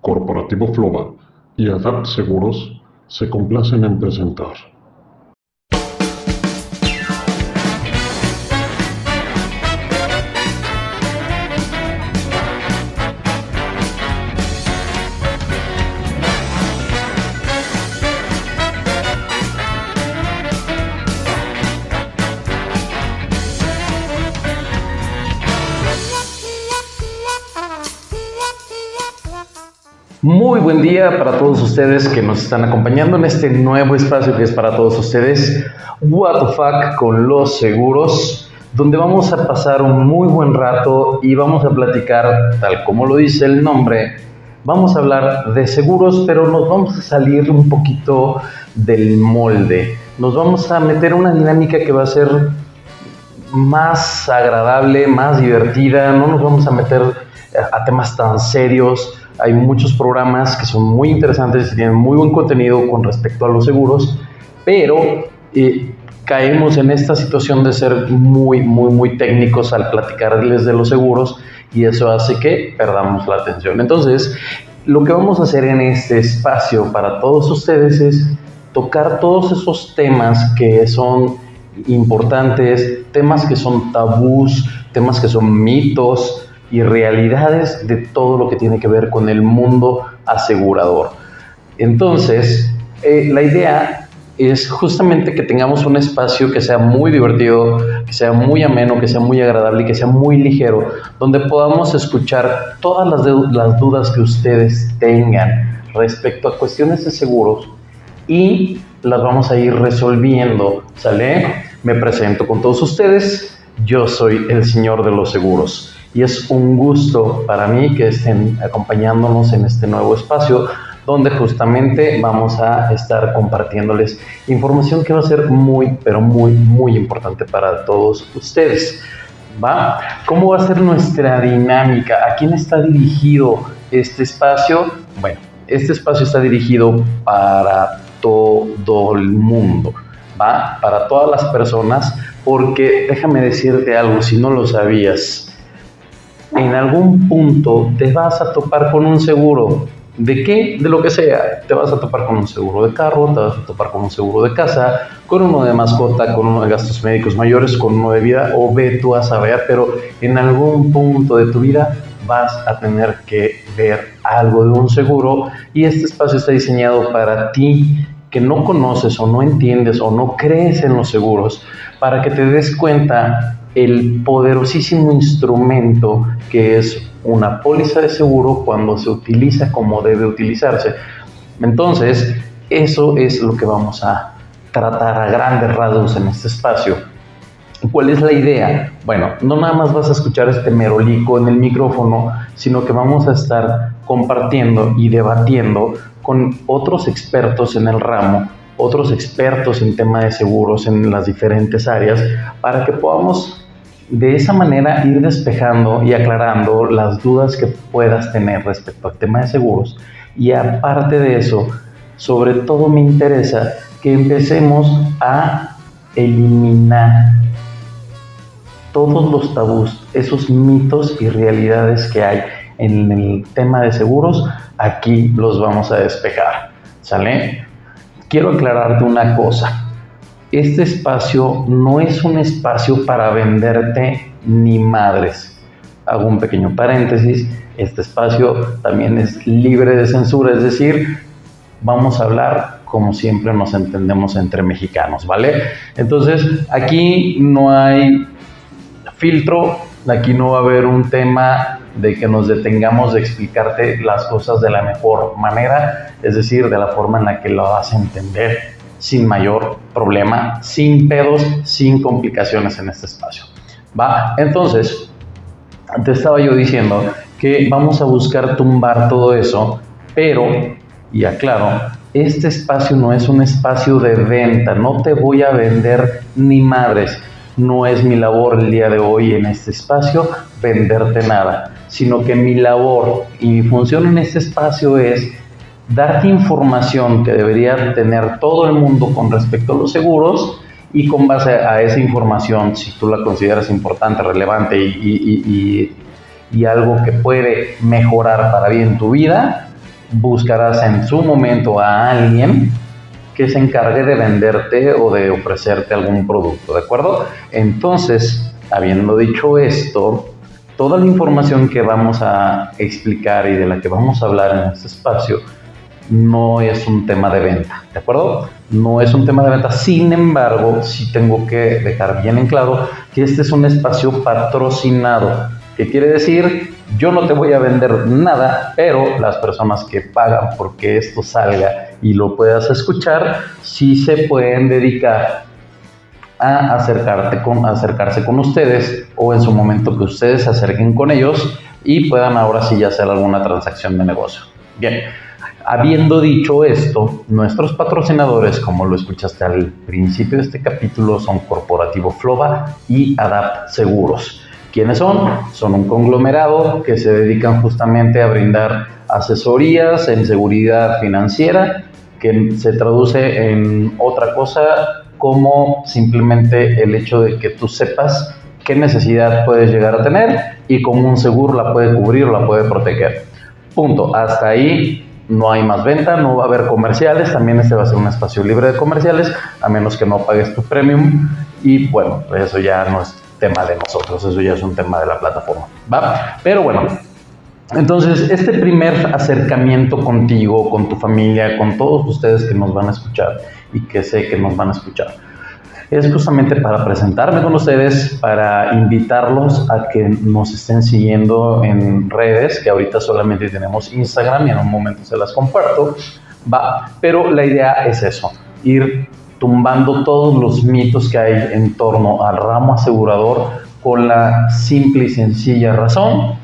Corporativo Floba y Adapt Seguros se complacen en presentar. Muy buen día para todos ustedes que nos están acompañando en este nuevo espacio que es para todos ustedes, What the Fuck con los seguros, donde vamos a pasar un muy buen rato y vamos a platicar, tal como lo dice el nombre, vamos a hablar de seguros, pero nos vamos a salir un poquito del molde. Nos vamos a meter una dinámica que va a ser más agradable, más divertida, no nos vamos a meter a temas tan serios hay muchos programas que son muy interesantes y tienen muy buen contenido con respecto a los seguros, pero eh, caemos en esta situación de ser muy, muy, muy técnicos al platicarles de los seguros y eso hace que perdamos la atención. Entonces, lo que vamos a hacer en este espacio para todos ustedes es tocar todos esos temas que son importantes, temas que son tabús, temas que son mitos, y realidades de todo lo que tiene que ver con el mundo asegurador. Entonces, eh, la idea es justamente que tengamos un espacio que sea muy divertido, que sea muy ameno, que sea muy agradable y que sea muy ligero, donde podamos escuchar todas las, las dudas que ustedes tengan respecto a cuestiones de seguros y las vamos a ir resolviendo, ¿sale? Me presento con todos ustedes, yo soy el señor de los seguros y es un gusto para mí que estén acompañándonos en este nuevo espacio donde justamente vamos a estar compartiéndoles información que va a ser muy, pero muy, muy importante para todos ustedes. ¿Va? ¿Cómo va a ser nuestra dinámica? ¿A quién está dirigido este espacio? Bueno, este espacio está dirigido para todo el mundo, ¿va? Para todas las personas, porque déjame decirte algo, si no lo sabías, en algún punto te vas a topar con un seguro. ¿De qué? De lo que sea. Te vas a topar con un seguro de carro, te vas a topar con un seguro de casa, con uno de mascota, con uno de gastos médicos mayores, con uno de vida, o ve tú a saber, pero en algún punto de tu vida vas a tener que ver algo de un seguro y este espacio está diseñado para ti que no conoces o no entiendes o no crees en los seguros, para que te des cuenta el poderosísimo instrumento que es una póliza de seguro cuando se utiliza como debe utilizarse. Entonces, eso es lo que vamos a tratar a grandes rasgos en este espacio. ¿Cuál es la idea? Bueno, no nada más vas a escuchar este merolico en el micrófono, sino que vamos a estar compartiendo y debatiendo con otros expertos en el ramo otros expertos en tema de seguros en las diferentes áreas para que podamos de esa manera ir despejando y aclarando las dudas que puedas tener respecto al tema de seguros. Y aparte de eso, sobre todo me interesa que empecemos a eliminar todos los tabús, esos mitos y realidades que hay en el tema de seguros, aquí los vamos a despejar. ¿Sale? Quiero aclararte una cosa. Este espacio no es un espacio para venderte ni madres. Hago un pequeño paréntesis. Este espacio también es libre de censura, es decir, vamos a hablar como siempre nos entendemos entre mexicanos, ¿vale? Entonces, aquí no hay filtro, aquí no va a haber un tema de que nos detengamos de explicarte las cosas de la mejor manera, es decir, de la forma en la que lo vas a entender sin mayor problema, sin pedos, sin complicaciones en este espacio. ¿Va? Entonces, te estaba yo diciendo que vamos a buscar tumbar todo eso, pero, y aclaro, este espacio no es un espacio de venta, no te voy a vender ni madres no es mi labor el día de hoy en este espacio venderte nada, sino que mi labor y mi función en este espacio es darte información que debería tener todo el mundo con respecto a los seguros y con base a esa información, si tú la consideras importante, relevante y, y algo que puede mejorar para bien tu vida, buscarás en su momento a alguien que se encargue de venderte o de ofrecerte algún producto, ¿de acuerdo? Entonces, habiendo dicho esto, toda la información que vamos a explicar y de la que vamos a hablar en este espacio no es un tema de venta, ¿de acuerdo? No es un tema de venta, sin embargo, sí tengo que dejar bien en claro que este es un espacio patrocinado ¿Qué quiere decir? Yo no te voy a vender nada, pero las personas que pagan porque esto salga y lo puedas escuchar, sí se pueden dedicar a con, acercarse con ustedes o en su momento que ustedes se acerquen con ellos y puedan ahora sí ya hacer alguna transacción de negocio. Bien, habiendo dicho esto, nuestros patrocinadores, como lo escuchaste al principio de este capítulo, son Corporativo Floba y Adapt Seguros. ¿Quiénes son? Son un conglomerado que se dedican justamente a brindar asesorías en seguridad financiera, que se traduce en otra cosa como simplemente el hecho de que tú sepas qué necesidad puedes llegar a tener y cómo un seguro la puede cubrir la puede proteger. Punto. Hasta ahí no hay más venta, no va a haber comerciales, también este va a ser un espacio libre de comerciales, a menos que no pagues tu premium y bueno, eso ya no es tema de nosotros, eso ya es un tema de la plataforma, ¿va? Pero bueno, entonces este primer acercamiento contigo, con tu familia, con todos ustedes que nos van a escuchar y que sé que nos van a escuchar, es justamente para presentarme con ustedes, para invitarlos a que nos estén siguiendo en redes, que ahorita solamente tenemos Instagram y en un momento se las comparto, va, pero la idea es eso, ir tumbando todos los mitos que hay en torno al ramo asegurador con la simple y sencilla razón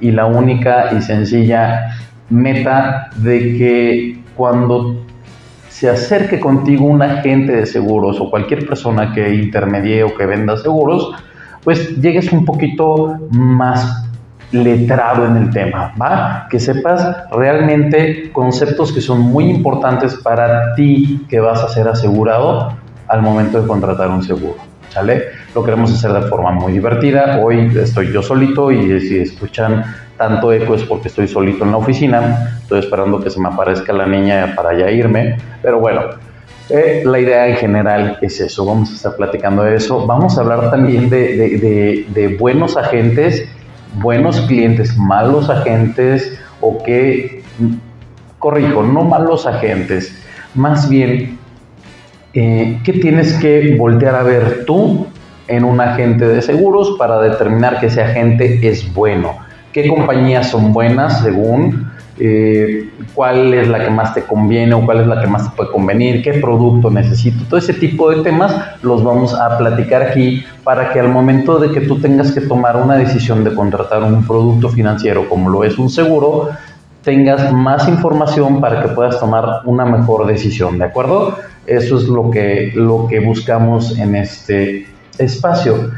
y la única y sencilla meta de que cuando se acerque contigo un agente de seguros o cualquier persona que intermedie o que venda seguros, pues llegues un poquito más letrado en el tema, ¿va? Que sepas realmente conceptos que son muy importantes para ti que vas a ser asegurado al momento de contratar un seguro, Lo queremos hacer de forma muy divertida. Hoy estoy yo solito y si escuchan tanto eco es porque estoy solito en la oficina. Estoy esperando que se me aparezca la niña para ya irme, pero bueno, eh, la idea en general es eso, vamos a estar platicando de eso. Vamos a hablar también de, de, de buenos agentes buenos clientes, malos agentes o que, corrijo, no malos agentes, más bien, eh, ¿qué tienes que voltear a ver tú en un agente de seguros para determinar que ese agente es bueno? ¿Qué compañías son buenas según eh, cuál es la que más te conviene o cuál es la que más te puede convenir, qué producto necesito. Todo ese tipo de temas los vamos a platicar aquí para que al momento de que tú tengas que tomar una decisión de contratar un producto financiero como lo es un seguro, tengas más información para que puedas tomar una mejor decisión, ¿de acuerdo? Eso es lo que, lo que buscamos en este espacio.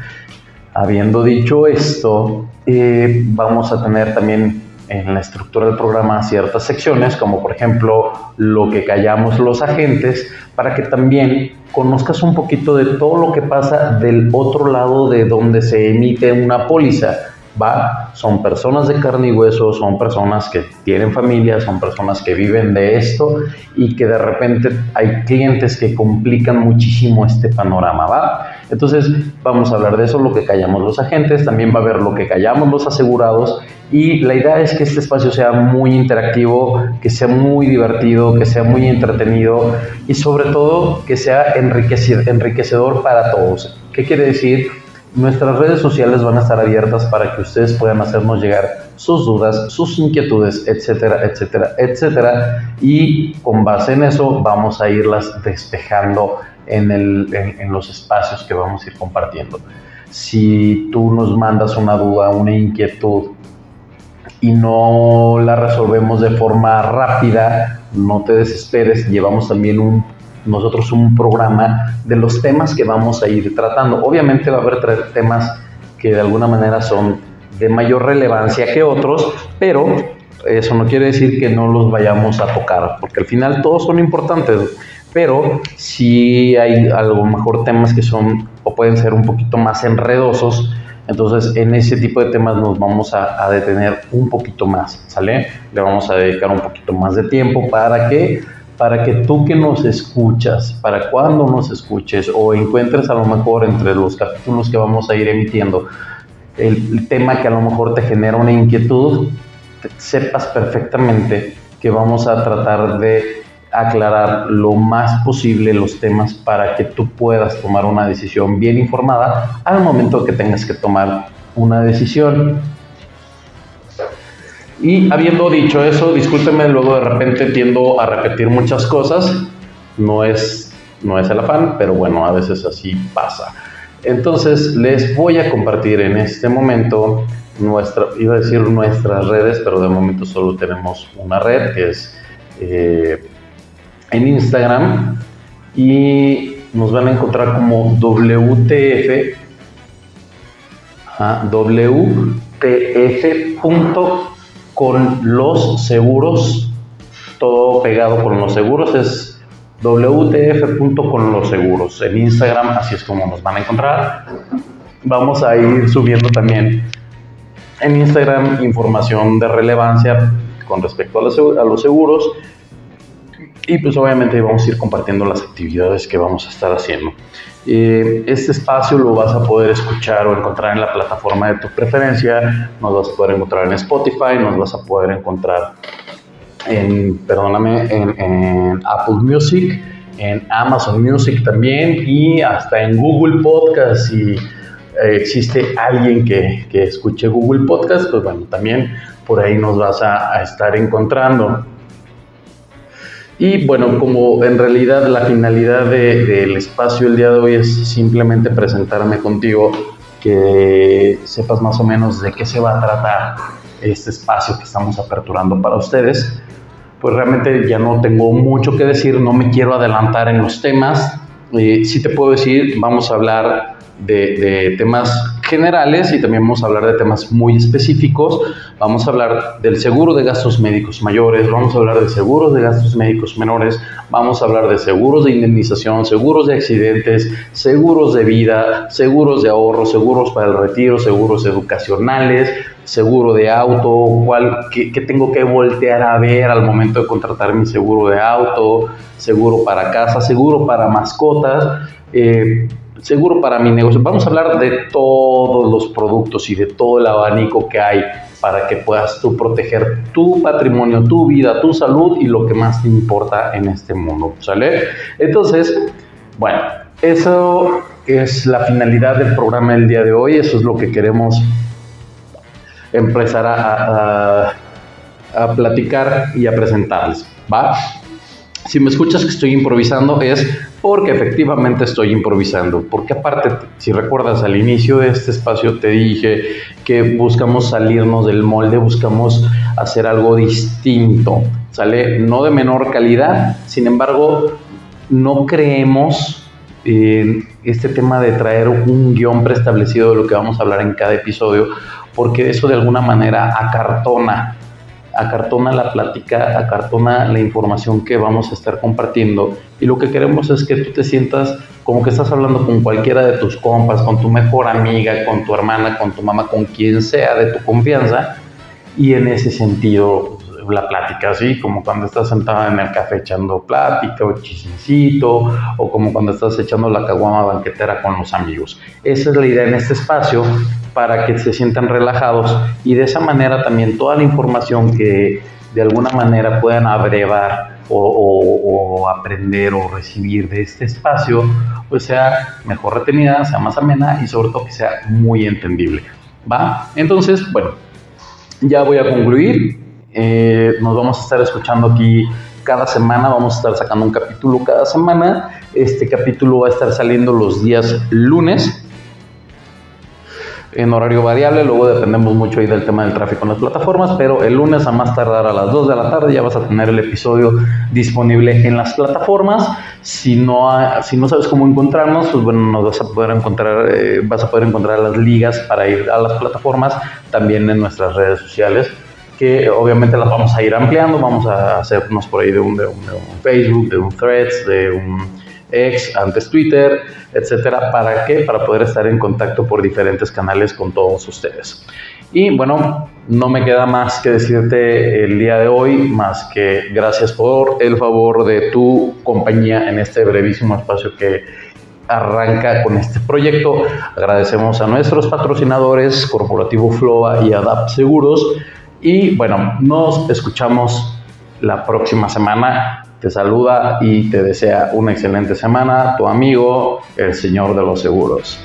Habiendo dicho esto, eh, vamos a tener también en la estructura del programa ciertas secciones, como por ejemplo lo que callamos los agentes, para que también conozcas un poquito de todo lo que pasa del otro lado de donde se emite una póliza. ¿Va? Son personas de carne y hueso, son personas que tienen familia, son personas que viven de esto y que de repente hay clientes que complican muchísimo este panorama, ¿va? Entonces vamos a hablar de eso, lo que callamos los agentes, también va a haber lo que callamos los asegurados y la idea es que este espacio sea muy interactivo, que sea muy divertido, que sea muy entretenido y sobre todo que sea enriquecedor para todos. ¿Qué quiere decir? Nuestras redes sociales van a estar abiertas para que ustedes puedan hacernos llegar sus dudas, sus inquietudes, etcétera, etcétera, etcétera. Y con base en eso vamos a irlas despejando en, en los espacios que vamos a ir compartiendo. Si tú nos mandas una duda, una inquietud, y no la resolvemos de forma rápida, no te desesperes, llevamos también un, nosotros un programa de los temas que vamos a ir tratando. Obviamente va a haber temas que de alguna manera son de mayor relevancia que otros, pero eso no quiere decir que no los vayamos a tocar, porque al final todos son importantes. pero si hay a lo mejor temas que son o pueden ser un poquito más enredosos, entonces en ese tipo de temas nos vamos a, a detener un poquito más, ¿sale? Le vamos a dedicar un poquito más de tiempo para que para que tú que nos escuchas, para cuando nos escuches o encuentres a lo mejor entre los capítulos que vamos a ir emitiendo el, tema que a lo mejor te genera una inquietud, sepas perfectamente que vamos a tratar de aclarar lo más posible los temas para que tú puedas tomar una decisión bien informada al momento que tengas que tomar una decisión. Y habiendo dicho eso, discúlpeme, luego de repente tiendo a repetir muchas cosas. No es, no es el afán, pero bueno, a veces así pasa. Entonces, les voy a compartir en este momento nuestra, iba a decir nuestras redes, pero de momento solo tenemos una red que es eh, en Instagram y nos van a encontrar como WTF, WTF con los seguros, todo pegado con los seguros, es wtf.conloseguros. En Instagram, así es como nos van a encontrar. Vamos a ir subiendo también en Instagram información de relevancia con respecto a los seguros. Y pues obviamente vamos a ir compartiendo las actividades que vamos a estar haciendo. Eh, este espacio lo vas a poder escuchar o encontrar en la plataforma de tu preferencia, nos vas a poder encontrar en Spotify, nos vas a poder encontrar en, perdóname, en, Apple Music, en Amazon Music también y hasta en Google Podcast. Si eh, existe alguien que, que, escuche Google Podcast, pues bueno, también por ahí nos vas a estar encontrando. Y bueno, como en realidad la finalidad del espacio el día de hoy es simplemente presentarme contigo, que sepas más o menos de qué se va a tratar este espacio que estamos aperturando para ustedes, pues realmente ya no tengo mucho que decir, no me quiero adelantar en los temas. Eh, sí te puedo decir, vamos a hablar de, temas generales y también vamos a hablar de temas muy específicos. Vamos a hablar del seguro de gastos médicos mayores, vamos a hablar de seguros de gastos médicos menores, vamos a hablar de seguros de indemnización, seguros de accidentes, seguros de vida, seguros de ahorro, seguros para el retiro, seguros educacionales, seguro de auto, cuál, qué, tengo que voltear a ver al momento de contratar mi seguro de auto, seguro para casa, seguro para mascotas. Eh, seguro para mi negocio. Vamos a hablar de todos los productos y de todo el abanico que hay para que puedas tú proteger tu patrimonio, tu vida, tu salud y lo que más te importa en este mundo. ¿Sale? Entonces, bueno, eso es la finalidad del programa del día de hoy. Eso es lo que queremos empezar a, a platicar y a presentarles. ¿Va? Si me escuchas que estoy improvisando es porque efectivamente estoy improvisando. Porque aparte, si recuerdas al inicio de este espacio te dije que buscamos salirnos del molde, buscamos hacer algo distinto, ¿sale? No de menor calidad, sin embargo, no creemos en este tema de traer un guion preestablecido de lo que vamos a hablar en cada episodio, porque eso de alguna manera acartona acartona la plática, acartona la información que vamos a estar compartiendo. Y lo que queremos es que tú te sientas como que estás hablando con cualquiera de tus compas, con tu mejor amiga, con tu hermana, con tu mamá, con quien sea de tu confianza. Y en ese sentido la plática, así como cuando estás sentada en el café echando plática o chismecito, o como cuando estás echando la caguama banquetera con los amigos. Esa es la idea en este espacio para que se sientan relajados y de esa manera también toda la información que de alguna manera puedan abrevar o, aprender o recibir de este espacio, pues sea mejor retenida, sea más amena y sobre todo que sea muy entendible. ¿Va? Entonces, bueno, ya voy a concluir. Eh, nos vamos a estar escuchando aquí cada semana, vamos a estar sacando un capítulo cada semana. Este capítulo va a estar saliendo los días lunes en horario variable, luego dependemos mucho ahí del tema del tráfico en las plataformas, pero el lunes a más tardar a las 2 de la tarde ya vas a tener el episodio disponible en las plataformas. Si no, si no sabes cómo encontrarnos, pues bueno, nos vas a poder encontrar, eh, vas a poder encontrar las ligas para ir a las plataformas, también en nuestras redes sociales. Que obviamente las vamos a ir ampliando, vamos a hacernos por ahí de un, de un, Facebook, de un Threads, de un X, antes Twitter, etcétera. ¿Para qué? Para poder estar en contacto por diferentes canales con todos ustedes. Y bueno, no me queda más que decirte el día de hoy, más que gracias por el favor de tu compañía en este brevísimo espacio que arranca con este proyecto. Agradecemos a nuestros patrocinadores, Corporativo Floa y Adapt Seguros. Y bueno, nos escuchamos la próxima semana. Te saluda y te desea una excelente semana tu amigo, el Señor de los Seguros.